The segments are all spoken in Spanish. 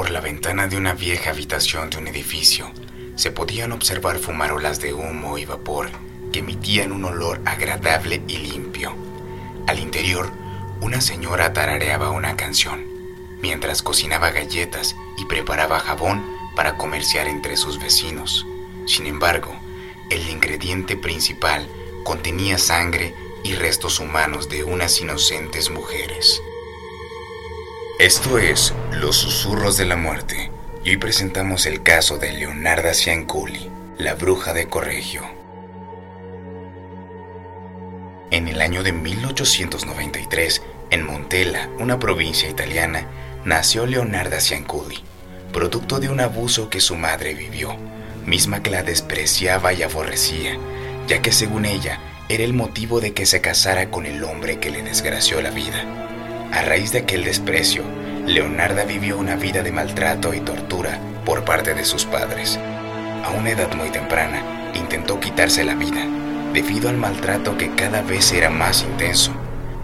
Por la ventana de una vieja habitación de un edificio se podían observar fumarolas de humo y vapor que emitían un olor agradable y limpio. Al interior, una señora tarareaba una canción, mientras cocinaba galletas y preparaba jabón para comerciar entre sus vecinos. Sin embargo, el ingrediente principal contenía sangre y restos humanos de unas inocentes mujeres. Esto es Los Susurros de la Muerte, y hoy presentamos el caso de Leonarda Cianculi, la bruja de Corregio. En el año de 1893, en Montella, una provincia italiana, nació Leonarda Cianculi, producto de un abuso que su madre vivió, misma que la despreciaba y aborrecía, ya que según ella era el motivo de que se casara con el hombre que le desgració la vida. A raíz de aquel desprecio, Leonarda vivió una vida de maltrato y tortura por parte de sus padres. A una edad muy temprana, intentó quitarse la vida, debido al maltrato que cada vez era más intenso.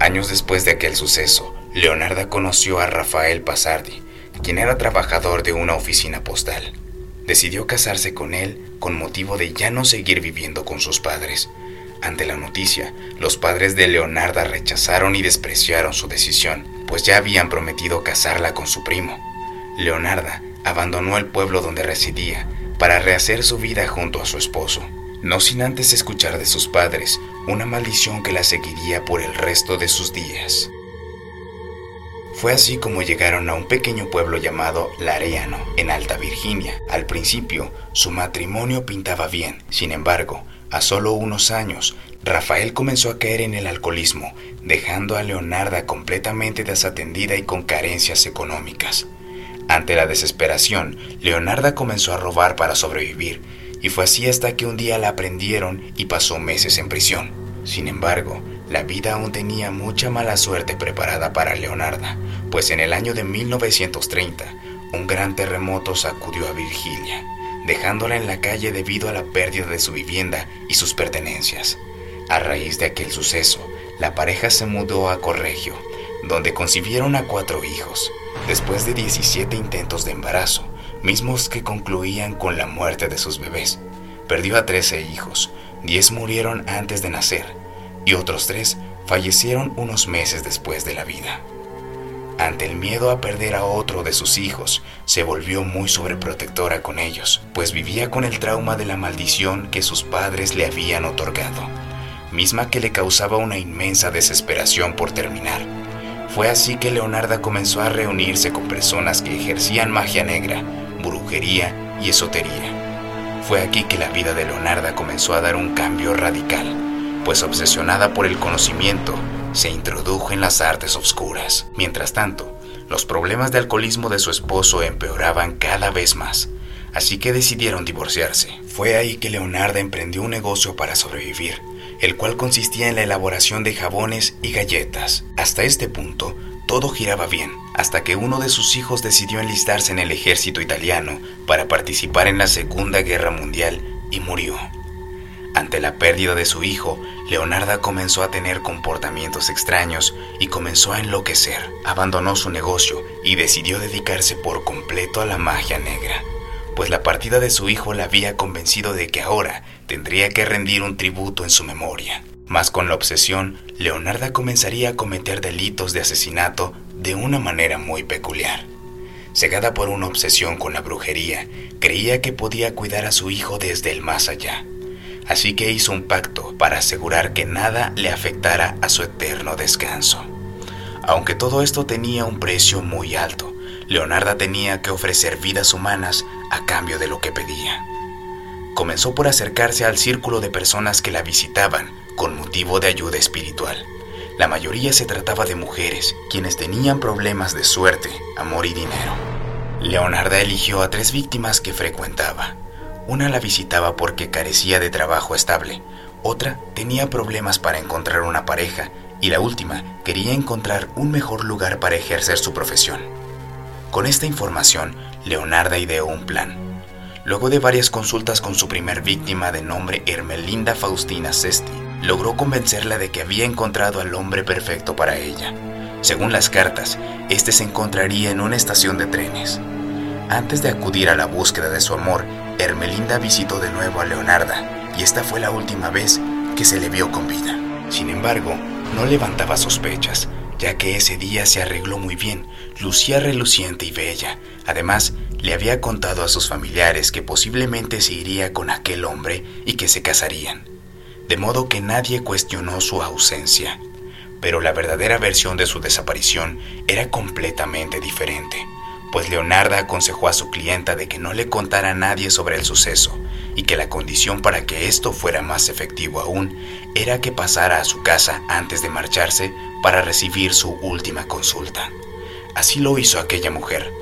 Años después de aquel suceso, Leonarda conoció a Rafael Pasardi, quien era trabajador de una oficina postal. Decidió casarse con él con motivo de ya no seguir viviendo con sus padres. Ante la noticia, los padres de Leonarda rechazaron y despreciaron su decisión, pues ya habían prometido casarla con su primo. Leonarda abandonó el pueblo donde residía para rehacer su vida junto a su esposo no sin antes escuchar de sus padres una maldición que la seguiría por el resto de sus días. Fue así como llegaron a un pequeño pueblo llamado Lareano, en Alta Virginia. Al principio, su matrimonio pintaba bien, sin embargo, a solo unos años, Rafael comenzó a caer en el alcoholismo, dejando a Leonarda completamente desatendida y con carencias económicas. Ante la desesperación, Leonarda comenzó a robar para sobrevivir, y fue así hasta que un día la prendieron y pasó meses en prisión. Sin embargo, la vida aún tenía mucha mala suerte preparada para Leonarda, pues en el año de 1930 un gran terremoto sacudió a Virginia, dejándola en la calle debido a la pérdida de su vivienda y sus pertenencias. A raíz de aquel suceso, la pareja se mudó a Corregio, donde concibieron a cuatro hijos, después de 17 intentos de embarazo mismos que concluían con la muerte de sus bebés. Perdió a 13 hijos, 10 murieron antes de nacer y otros 3 fallecieron unos meses después de la vida. Ante el miedo a perder a otro de sus hijos, se volvió muy sobreprotectora con ellos, pues vivía con el trauma de la maldición que sus padres le habían otorgado, misma que le causaba una inmensa desesperación por terminar. Fue así que Leonarda comenzó a reunirse con personas que ejercían magia negra, brujería y esotería. Fue aquí que la vida de Leonarda comenzó a dar un cambio radical, pues obsesionada por el conocimiento, se introdujo en las artes oscuras. Mientras tanto, los problemas de alcoholismo de su esposo empeoraban cada vez más, así que decidieron divorciarse. Fue ahí que Leonarda emprendió un negocio para sobrevivir, el cual consistía en la elaboración de jabones y galletas. Hasta este punto, todo giraba bien, hasta que uno de sus hijos decidió enlistarse en el ejército italiano para participar en la Segunda Guerra Mundial y murió. Ante la pérdida de su hijo, Leonarda comenzó a tener comportamientos extraños y comenzó a enloquecer. Abandonó su negocio y decidió dedicarse por completo a la magia negra, pues la partida de su hijo la había convencido de que ahora tendría que rendir un tributo en su memoria. Mas con la obsesión, Leonarda comenzaría a cometer delitos de asesinato de una manera muy peculiar. Cegada por una obsesión con la brujería, creía que podía cuidar a su hijo desde el más allá. Así que hizo un pacto para asegurar que nada le afectara a su eterno descanso. Aunque todo esto tenía un precio muy alto, Leonarda tenía que ofrecer vidas humanas a cambio de lo que pedía. Comenzó por acercarse al círculo de personas que la visitaban con motivo de ayuda espiritual. La mayoría se trataba de mujeres, quienes tenían problemas de suerte, amor y dinero. Leonarda eligió a tres víctimas que frecuentaba. Una la visitaba porque carecía de trabajo estable, otra tenía problemas para encontrar una pareja y la última quería encontrar un mejor lugar para ejercer su profesión. Con esta información, Leonarda ideó un plan. Luego de varias consultas con su primer víctima de nombre Hermelinda Faustina Sesti, logró convencerla de que había encontrado al hombre perfecto para ella. Según las cartas, este se encontraría en una estación de trenes. Antes de acudir a la búsqueda de su amor, Hermelinda visitó de nuevo a Leonarda y esta fue la última vez que se le vio con vida. Sin embargo, no levantaba sospechas, ya que ese día se arregló muy bien, lucía reluciente y bella. Además, le había contado a sus familiares que posiblemente se iría con aquel hombre y que se casarían. De modo que nadie cuestionó su ausencia. Pero la verdadera versión de su desaparición era completamente diferente pues Leonarda aconsejó a su clienta de que no le contara a nadie sobre el suceso y que la condición para que esto fuera más efectivo aún era que pasara a su casa antes de marcharse para recibir su última consulta. Así lo hizo aquella mujer,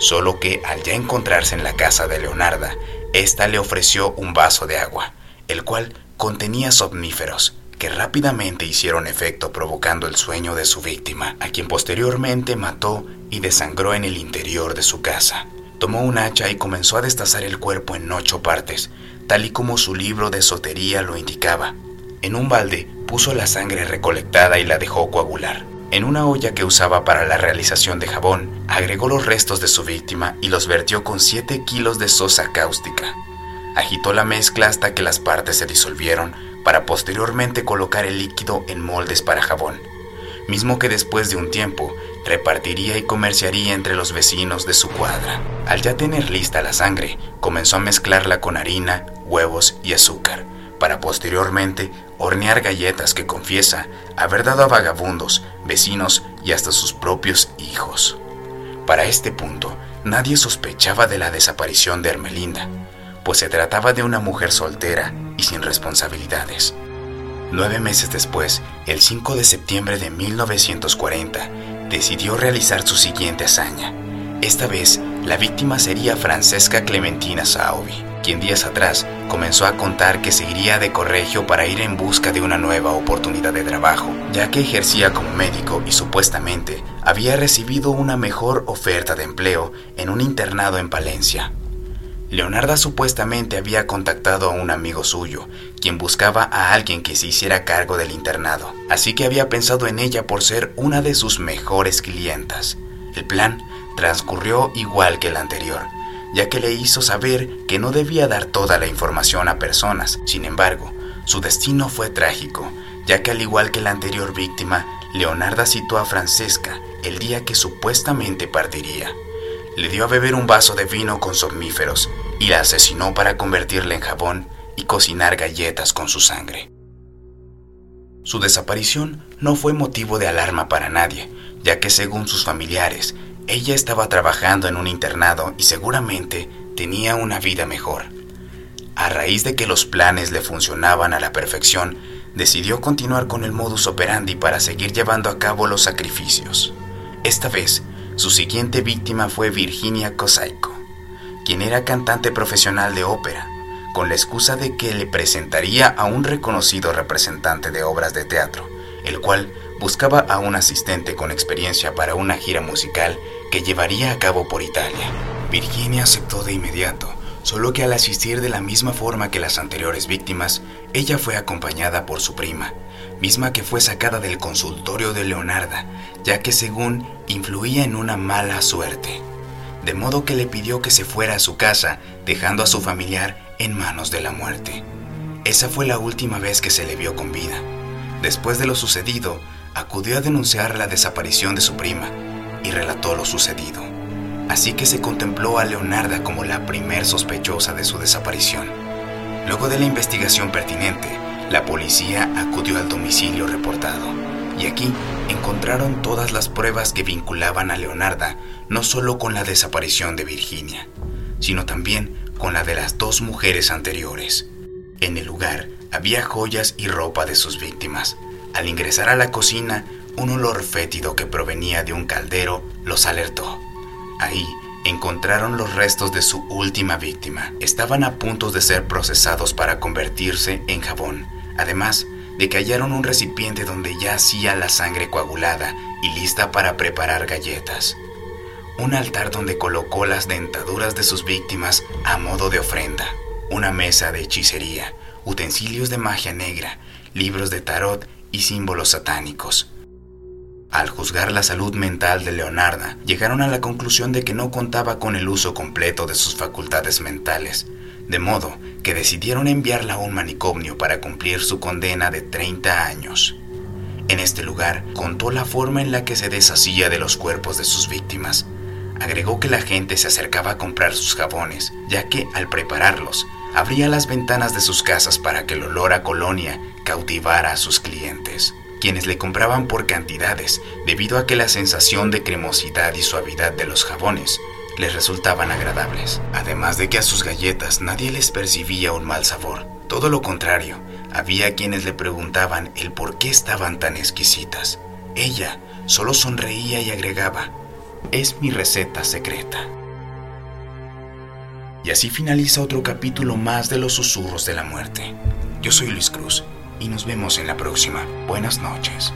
solo que al ya encontrarse en la casa de Leonarda, ésta le ofreció un vaso de agua, el cual contenía somníferos, que rápidamente hicieron efecto provocando el sueño de su víctima, a quien posteriormente mató y desangró en el interior de su casa. Tomó un hacha y comenzó a destazar el cuerpo en ocho partes, tal y como su libro de sotería lo indicaba. En un balde puso la sangre recolectada y la dejó coagular. En una olla que usaba para la realización de jabón, agregó los restos de su víctima y los vertió con 7 kilos de sosa cáustica. Agitó la mezcla hasta que las partes se disolvieron para posteriormente colocar el líquido en moldes para jabón, mismo que después de un tiempo repartiría y comerciaría entre los vecinos de su cuadra. Al ya tener lista la sangre, comenzó a mezclarla con harina, huevos y azúcar, para posteriormente hornear galletas que confiesa haber dado a vagabundos, vecinos y hasta sus propios hijos. Para este punto, nadie sospechaba de la desaparición de Hermelinda, pues se trataba de una mujer soltera y sin responsabilidades. Nueve meses después, el 5 de septiembre de 1940, decidió realizar su siguiente hazaña. Esta vez, la víctima sería Francesca Clementina Saovi, quien días atrás comenzó a contar que seguiría de Corregio para ir en busca de una nueva oportunidad de trabajo, ya que ejercía como médico y supuestamente había recibido una mejor oferta de empleo en un internado en Palencia. Leonarda supuestamente había contactado a un amigo suyo, quien buscaba a alguien que se hiciera cargo del internado, así que había pensado en ella por ser una de sus mejores clientas. El plan transcurrió igual que el anterior, ya que le hizo saber que no debía dar toda la información a personas. Sin embargo, su destino fue trágico, ya que al igual que la anterior víctima, Leonarda citó a Francesca el día que supuestamente partiría le dio a beber un vaso de vino con somníferos y la asesinó para convertirla en jabón y cocinar galletas con su sangre. Su desaparición no fue motivo de alarma para nadie, ya que según sus familiares, ella estaba trabajando en un internado y seguramente tenía una vida mejor. A raíz de que los planes le funcionaban a la perfección, decidió continuar con el modus operandi para seguir llevando a cabo los sacrificios. Esta vez su siguiente víctima fue Virginia Kosaiko, quien era cantante profesional de ópera, con la excusa de que le presentaría a un reconocido representante de obras de teatro, el cual buscaba a un asistente con experiencia para una gira musical que llevaría a cabo por Italia. Virginia aceptó de inmediato, solo que al asistir de la misma forma que las anteriores víctimas, ella fue acompañada por su prima, misma que fue sacada del consultorio de Leonarda, ya que según influía en una mala suerte, de modo que le pidió que se fuera a su casa, dejando a su familiar en manos de la muerte. Esa fue la última vez que se le vio con vida. Después de lo sucedido, acudió a denunciar la desaparición de su prima y relató lo sucedido. Así que se contempló a Leonarda como la primer sospechosa de su desaparición. Luego de la investigación pertinente, la policía acudió al domicilio reportado y aquí encontraron todas las pruebas que vinculaban a Leonarda no solo con la desaparición de Virginia, sino también con la de las dos mujeres anteriores. En el lugar había joyas y ropa de sus víctimas. Al ingresar a la cocina, un olor fétido que provenía de un caldero los alertó. Ahí encontraron los restos de su última víctima. Estaban a punto de ser procesados para convertirse en jabón además de que hallaron un recipiente donde ya hacía la sangre coagulada y lista para preparar galletas. Un altar donde colocó las dentaduras de sus víctimas a modo de ofrenda. Una mesa de hechicería, utensilios de magia negra, libros de tarot y símbolos satánicos. Al juzgar la salud mental de Leonarda, llegaron a la conclusión de que no contaba con el uso completo de sus facultades mentales, de modo que decidieron enviarla a un manicomio para cumplir su condena de 30 años. En este lugar contó la forma en la que se deshacía de los cuerpos de sus víctimas. Agregó que la gente se acercaba a comprar sus jabones, ya que al prepararlos, abría las ventanas de sus casas para que el olor a colonia cautivara a sus clientes, quienes le compraban por cantidades debido a que la sensación de cremosidad y suavidad de los jabones les resultaban agradables. Además de que a sus galletas nadie les percibía un mal sabor. Todo lo contrario, había quienes le preguntaban el por qué estaban tan exquisitas. Ella solo sonreía y agregaba, es mi receta secreta. Y así finaliza otro capítulo más de los susurros de la muerte. Yo soy Luis Cruz y nos vemos en la próxima. Buenas noches.